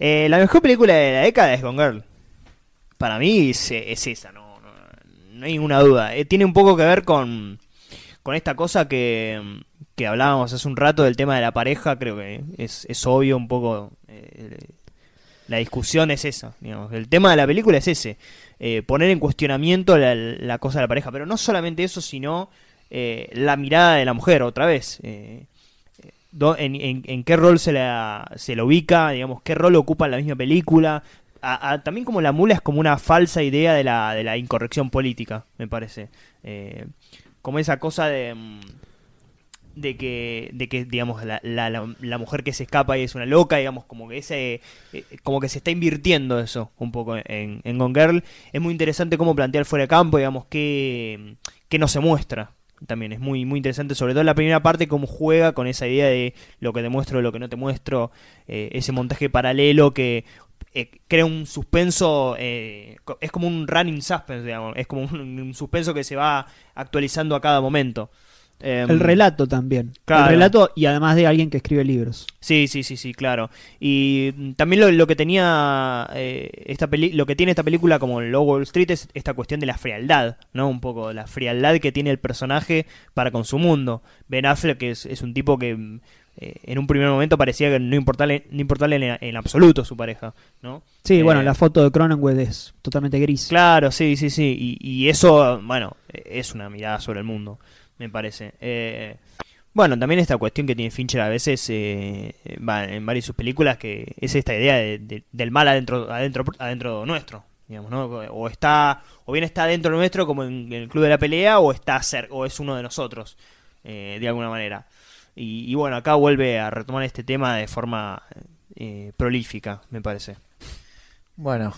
Eh, la mejor película de la década es Gone Girl. Para mí es, es esa, no, no, no hay ninguna duda. Eh, tiene un poco que ver con, con esta cosa que, que hablábamos hace un rato del tema de la pareja. Creo que es, es obvio un poco. eh, la discusión es esa. Digamos. El tema de la película es ese. eh, poner en cuestionamiento la, la cosa de la pareja. Pero no solamente eso, sino la mirada de la mujer, otra vez. Eh, en, en- qué rol se la, se la ubica, digamos, qué rol ocupa en la misma película. También como la mula es como una falsa idea de la, de la incorrección política, me parece. Eh, como esa cosa de, mm, de que, de que digamos, la, la, la- mujer que se escapa y es una loca, digamos, como que ese eh, como que se está invirtiendo eso un poco en, en Gone Girl. Es muy interesante cómo plantea el fuera de campo, digamos, que, que no se muestra. También es muy, muy interesante, sobre todo la primera parte, cómo juega con esa idea de lo que te muestro, lo que no te muestro, eh, ese montaje paralelo que eh, crea un suspenso, eh, es como un running suspense, digamos, es como un suspenso que se va actualizando a cada momento. Em, El relato también. Claro. El relato y además de alguien que escribe libros. Sí, sí, sí, sí, claro. Y mm, también lo, lo que tenía eh, esta peli lo que tiene esta película como Low Wall Street es esta cuestión de la frialdad, ¿no? Un poco la frialdad que tiene el personaje para con su mundo. Ben Affleck que es, es un tipo que mm, eh, en un primer momento parecía que no importarle, no importarle en, en absoluto su pareja, ¿no? Sí, Eh, bueno, la foto de Cronenweth es totalmente gris. Claro, sí, sí, sí. Y, y eso, bueno, es una mirada sobre el mundo, me parece. Eh, bueno, también esta cuestión que tiene Fincher a veces eh, en varias de sus películas, que es esta idea de- de- del mal adentro, adentro, adentro nuestro, digamos, ¿no? O está, o bien está dentro nuestro como en, el club de la pelea, o está cer- o es uno de nosotros, eh, de alguna manera. Y, y bueno, acá vuelve a retomar este tema de forma eh, prolífica, me parece. Bueno,